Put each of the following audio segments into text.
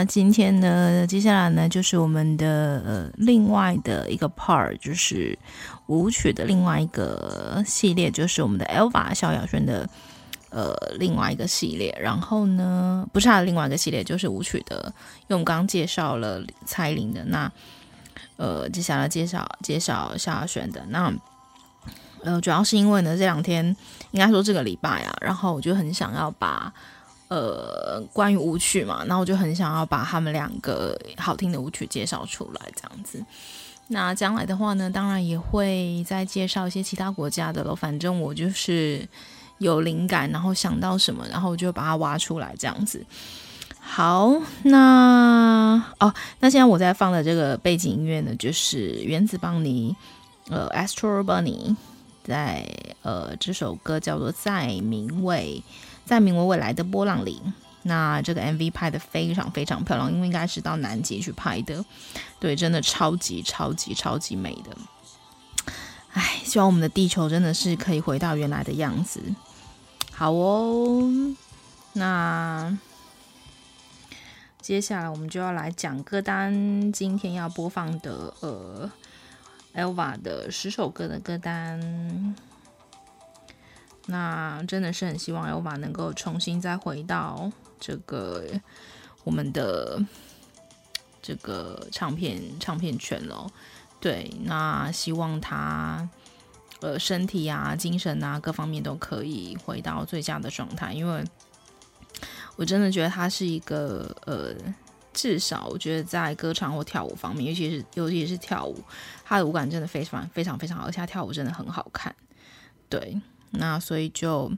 那今天呢，接下来呢就是我们的呃另外的一个 part，就是舞曲的另外一个系列，就是我们的 Elva 萧亚轩的呃另外一个系列。然后呢，不是他的另外一个系列，就是舞曲的，因为我们刚介绍了蔡依林的，那呃接下来介绍介绍萧亚轩的，那呃主要是因为呢这两天应该说这个礼拜啊，然后我就很想要把。呃，关于舞曲嘛，那我就很想要把他们两个好听的舞曲介绍出来，这样子。那将来的话呢，当然也会再介绍一些其他国家的了。反正我就是有灵感，然后想到什么，然后我就把它挖出来，这样子。好，那哦，那现在我在放的这个背景音乐呢，就是原子邦尼，呃，Astro Bunny，在呃这首歌叫做《在名为》。在名为未来的波浪里，那这个 MV 拍得非常非常漂亮，因为应该是到南极去拍的，对，真的超级超级超级美的。哎，希望我们的地球真的是可以回到原来的样子。好哦，那接下来我们就要来讲歌单，今天要播放的呃，Elva 的十首歌的歌单。那真的是很希望 Elva 能够重新再回到这个我们的这个唱片唱片圈咯。对，那希望他呃身体啊、精神啊各方面都可以回到最佳的状态，因为我真的觉得他是一个呃，至少我觉得在歌唱或跳舞方面，尤其是尤其是跳舞，他的舞感真的非常非常非常好，而且他跳舞真的很好看，对。那所以就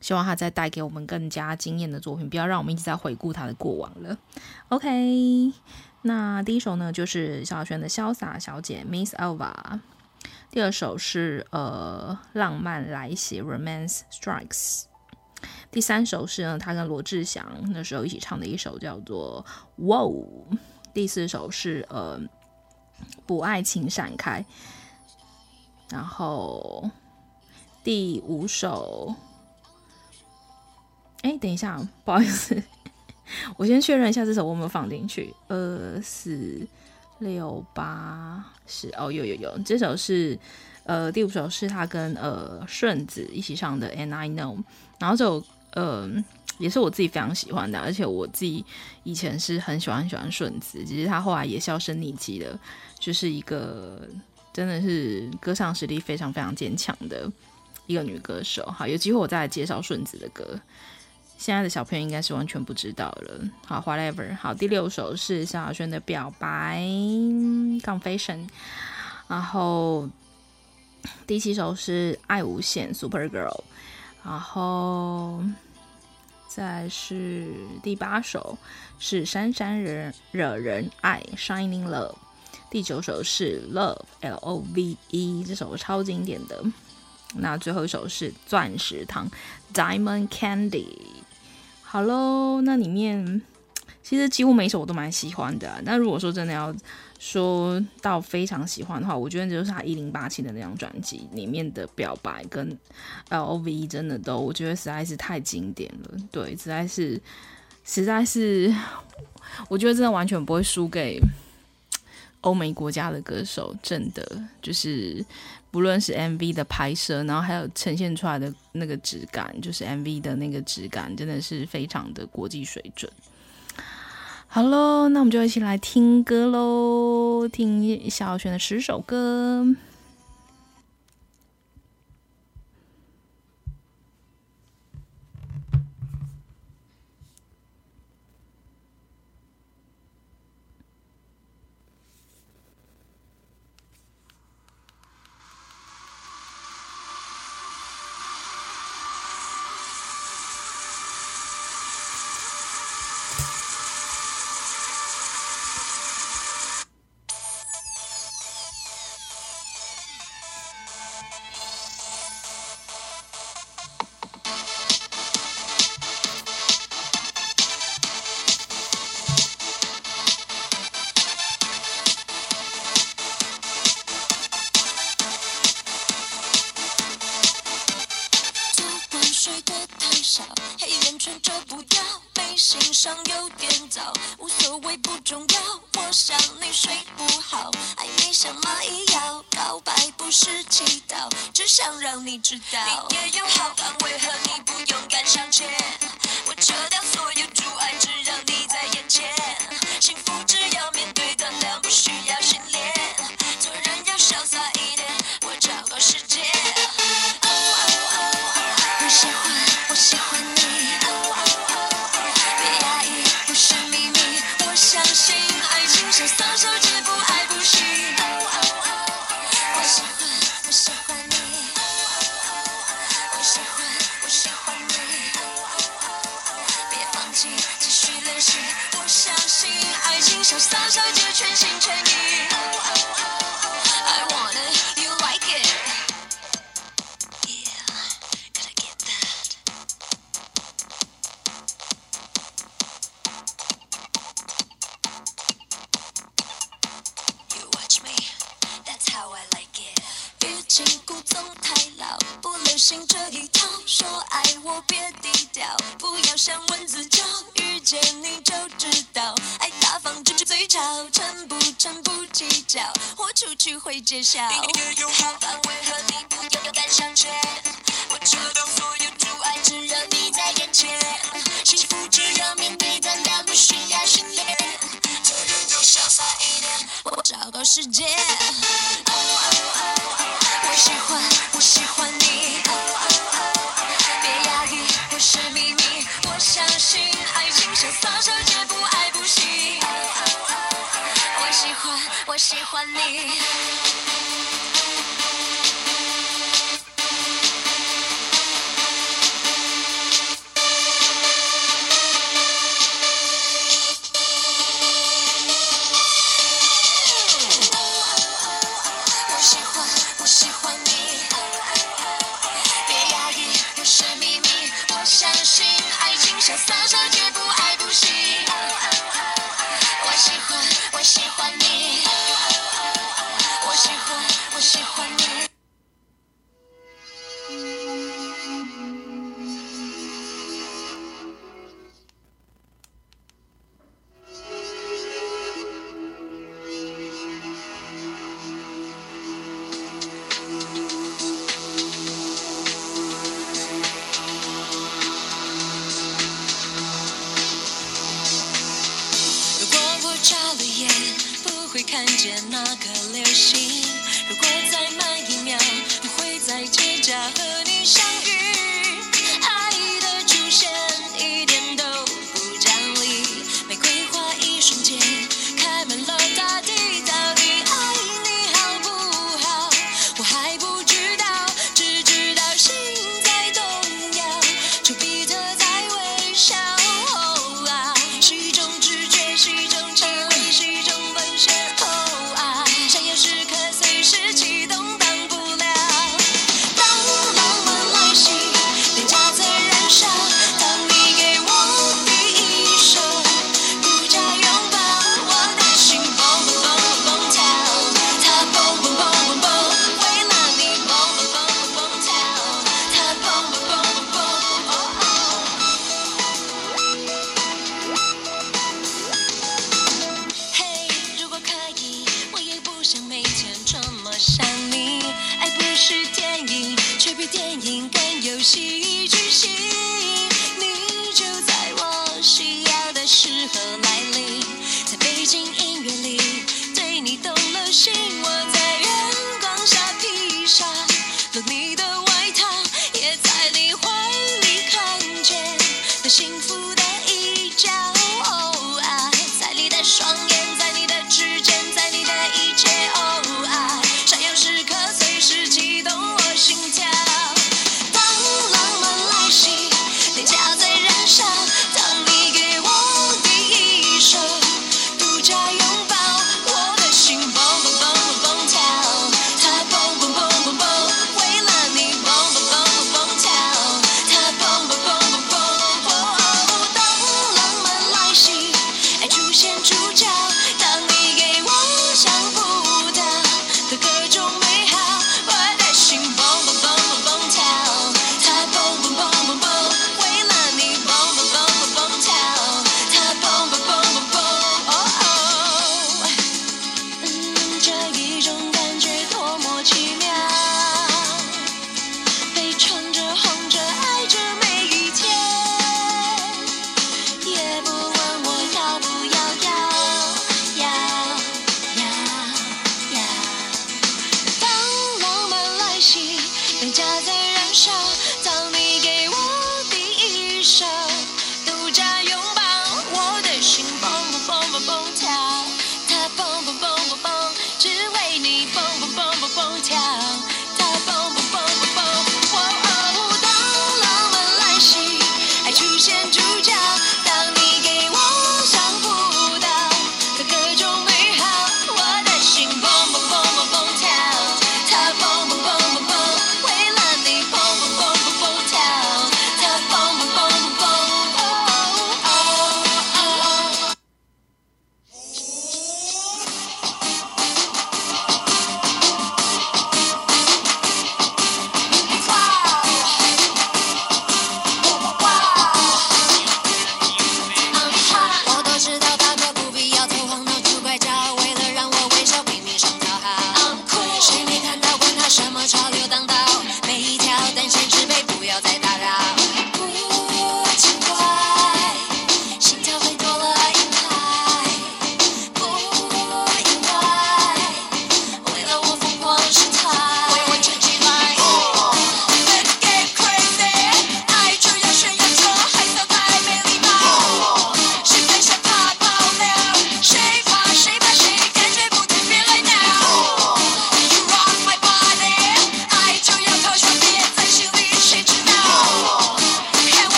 希望他再带给我们更加惊艳的作品，不要让我们一直在回顾他的过往了。OK，那第一首呢就是萧亚轩的《潇洒小姐》Miss Elva，第二首是呃《浪漫来袭》Romance Strikes，第三首是呢他跟罗志祥那时候一起唱的一首叫做《Wow》，第四首是呃《不爱请闪开》，然后。第五首，哎，等一下，不好意思，我先确认一下这首我有没有放进去。二四六八十，哦，有有有，这首是呃第五首是他跟呃顺子一起唱的《And I Know》，然后这首呃也是我自己非常喜欢的，而且我自己以前是很喜欢很喜欢顺子，其实他后来也销声匿迹了，就是一个真的是歌唱实力非常非常坚强的。一个女歌手，好，有机会我再来介绍顺子的歌。现在的小朋友应该是完全不知道了。好，whatever。好，第六首是萧亚轩的表白，Confession。然后第七首是爱无限，Super Girl。然后再是第八首是闪闪惹惹人爱，Shining Love。第九首是 Love，L O V E，这首超经典的。那最后一首是钻石糖，Diamond Candy。好喽，那里面其实几乎每一首我都蛮喜欢的。那如果说真的要说到非常喜欢的话，我觉得就是他一零八七的那张专辑里面的表白跟 L O V 真的都，我觉得实在是太经典了。对，实在是，实在是，我觉得真的完全不会输给欧美国家的歌手，真的就是。不论是 MV 的拍摄，然后还有呈现出来的那个质感，就是 MV 的那个质感，真的是非常的国际水准。好喽，那我们就一起来听歌喽，听萧亚轩的十首歌。会揭晓。你也有好感，为何你不勇敢向前？我撤掉所有阻碍，只让你在眼前。幸福只要面对，胆量不需要训练。做人就潇洒一点，我找个时间。哦哦哦，我喜欢，我喜欢你。哦哦哦，别压抑，不是秘密。我相信爱情潇洒，世界。我喜欢你。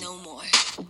no more.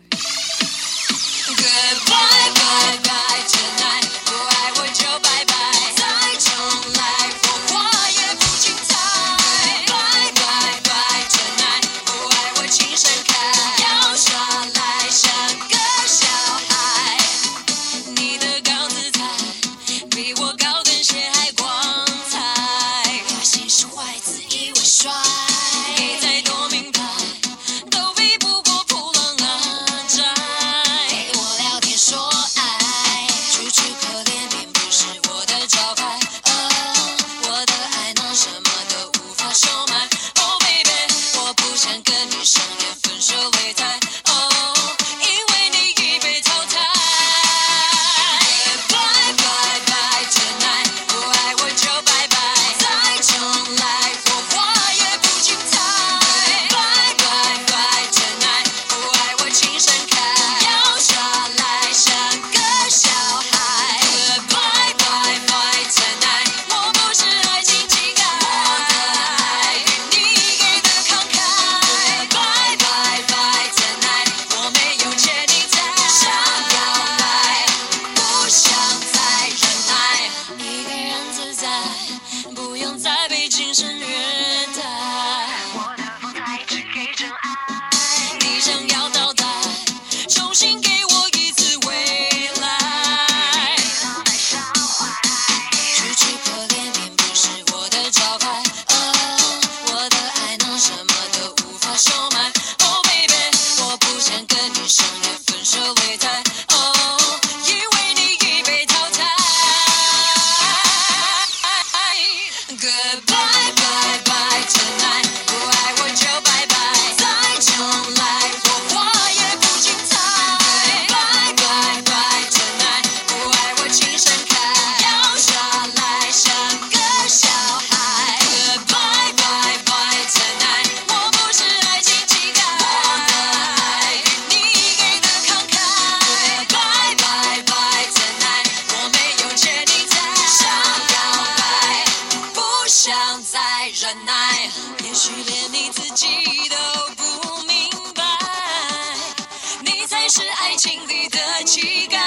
的乞丐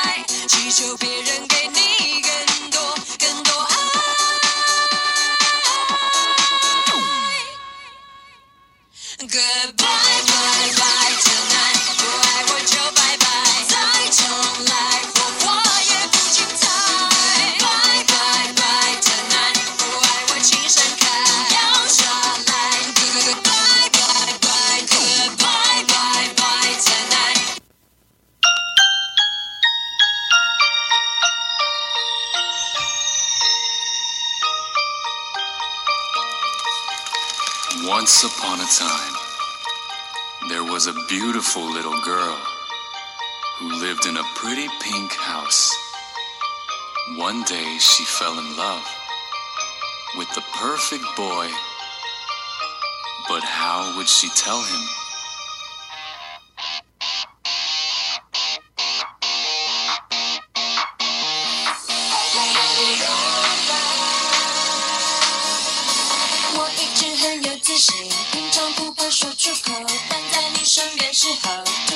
祈求别 pink house. One day she fell in love with the perfect boy. But how would she tell him? She 平常不怕说出口，但在你身边时候。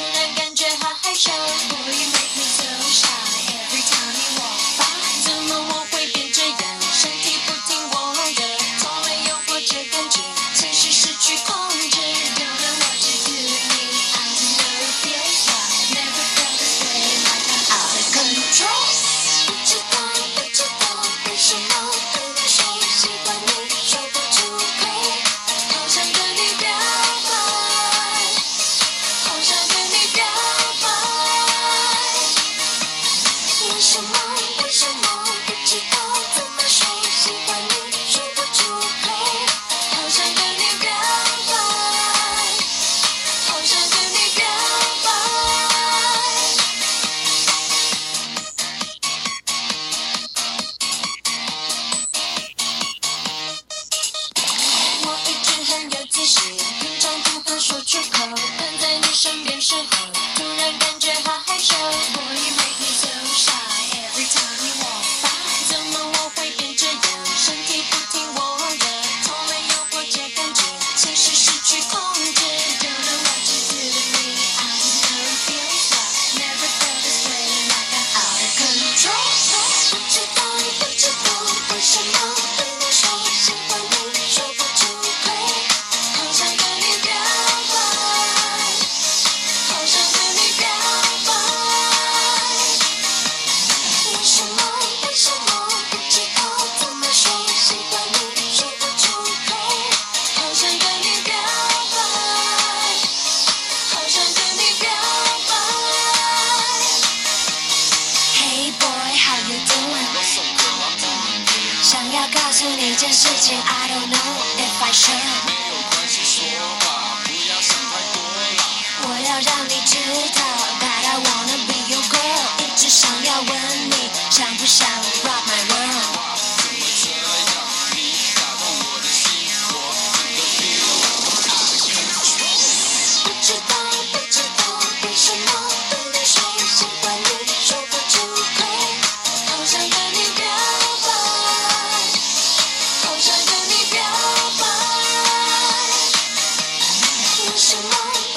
为什么？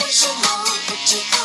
为什么？不知道。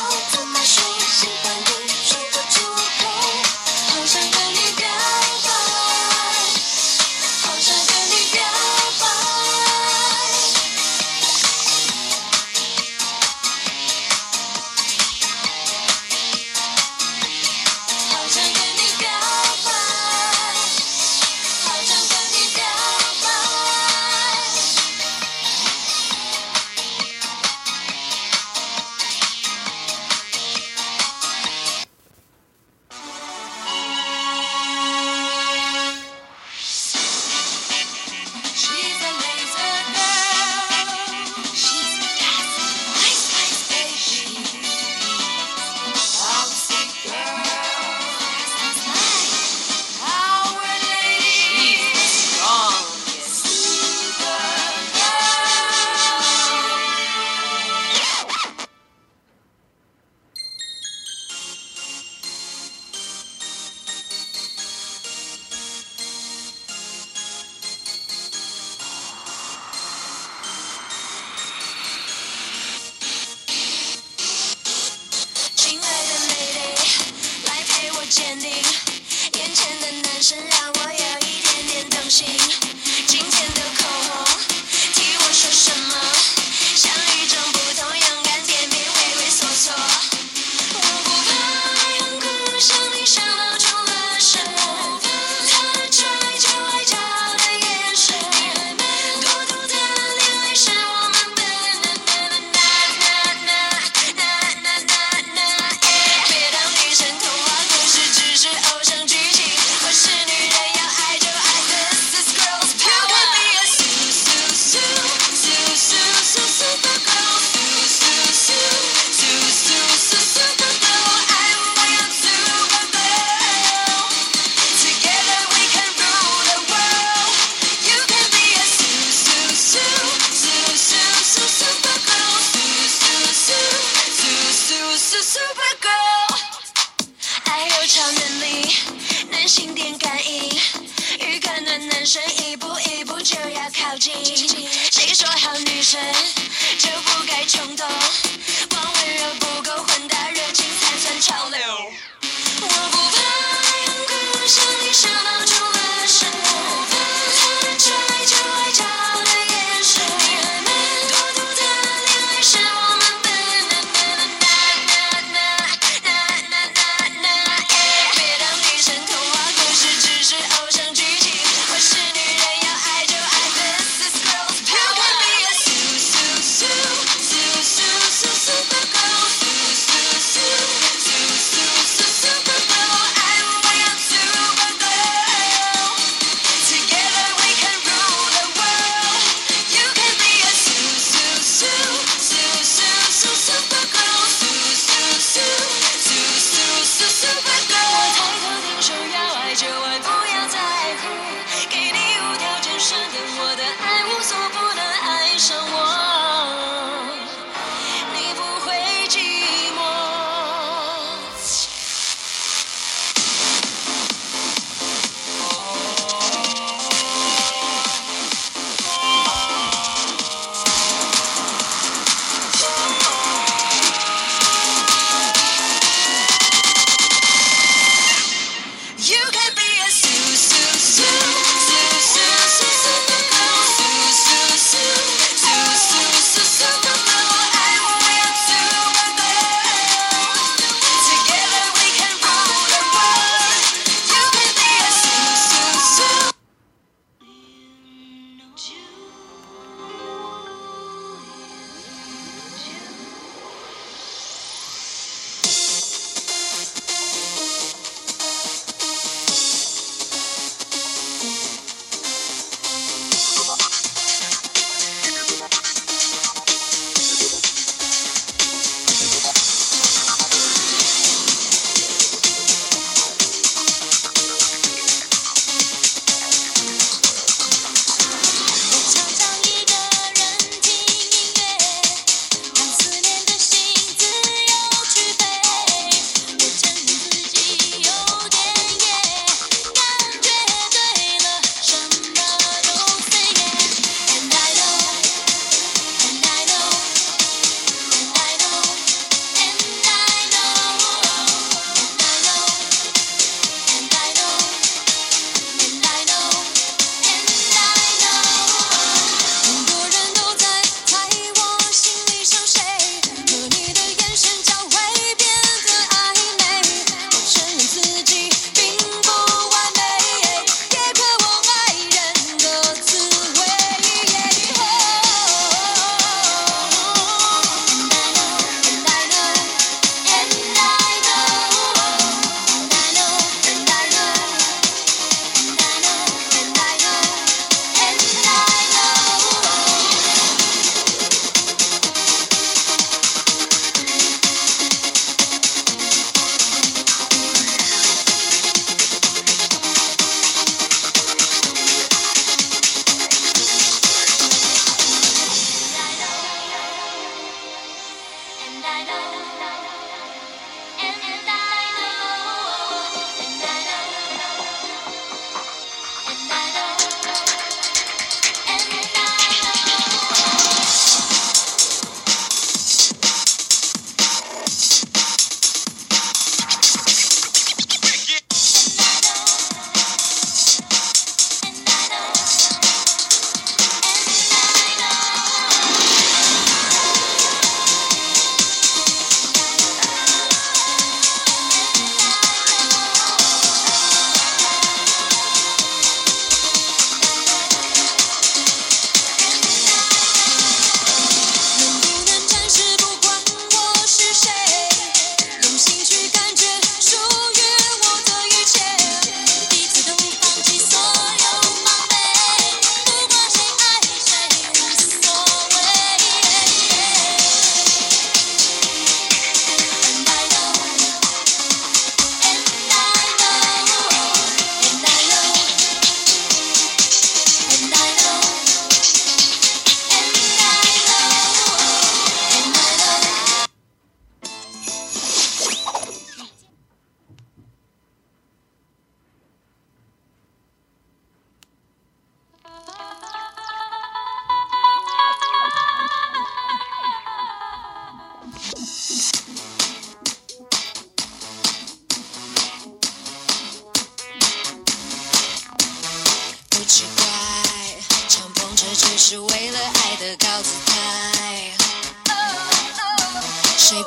就不该冲动。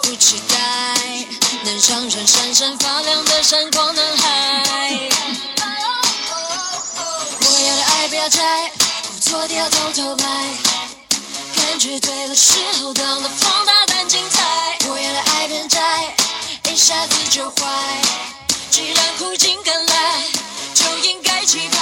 不期待能上升闪闪发亮的闪光男孩？我要的爱不要拆，不错的要从头来。感觉对了时候，到了放大胆精彩。我要的爱变窄，一下子就坏。既然苦尽甘来，就应该期待。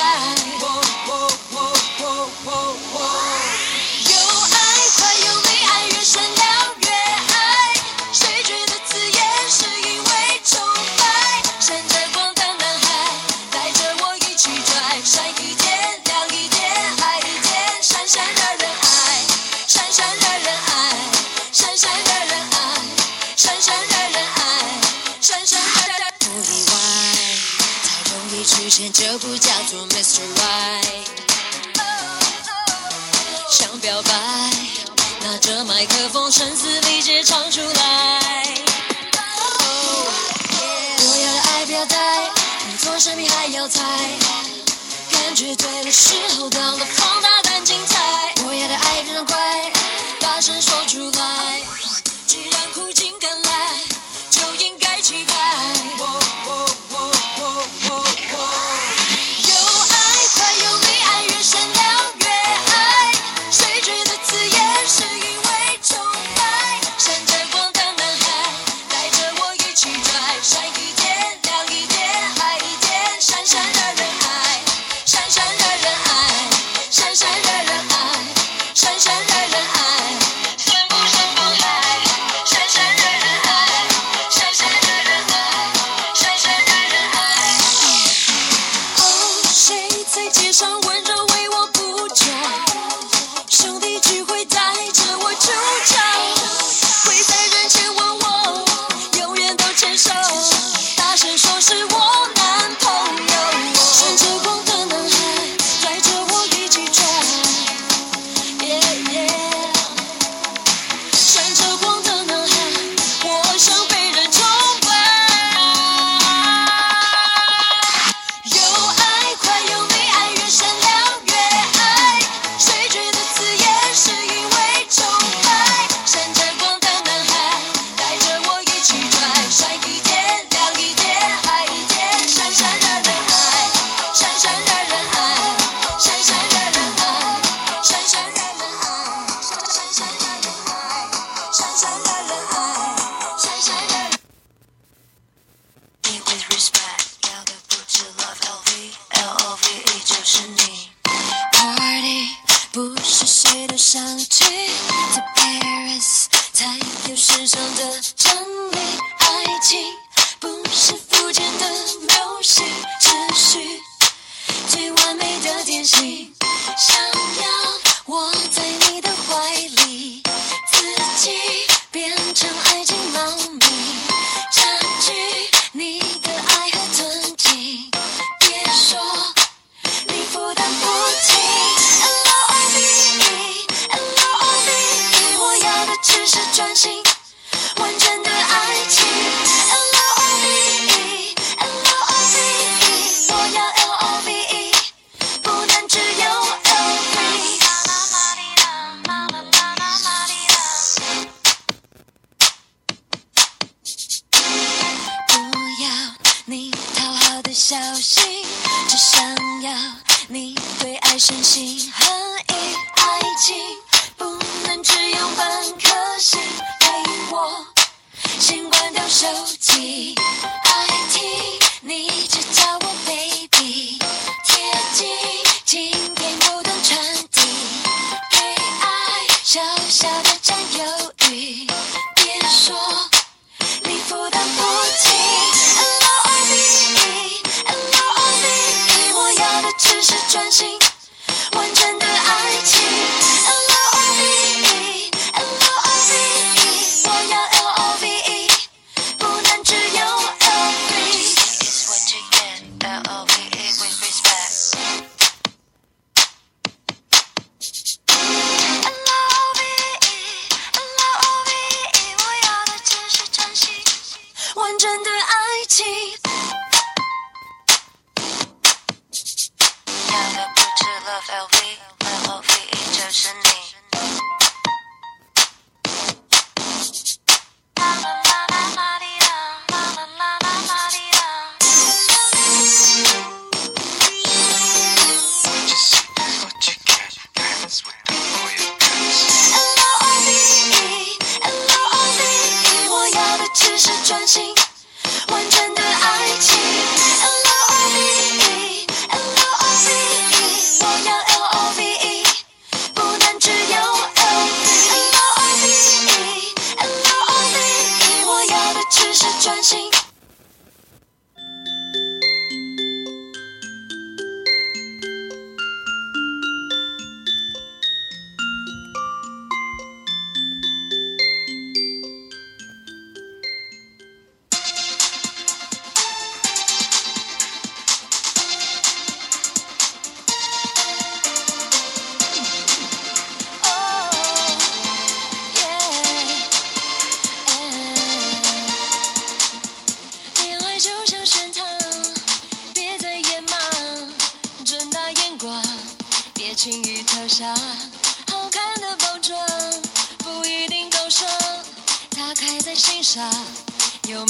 这不叫做 Mr. Right。想表白，拿着麦克风声嘶力竭唱出来。Oh, yeah. 我要的爱不要带，比做生命还要猜。感觉对的时候，到了放大胆精彩。我要的爱非常快，大声说出来。既然苦尽甘来，就应该期待。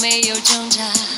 没有挣扎。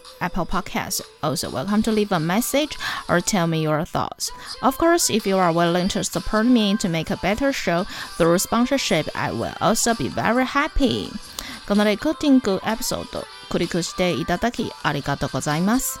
Apple Podcasts. Also, welcome to leave a message or tell me your thoughts. Of course, if you are willing to support me to make a better show through sponsorship, I will also be very happy. このレコーディングエピソード、クリックしていただきありがとうございます。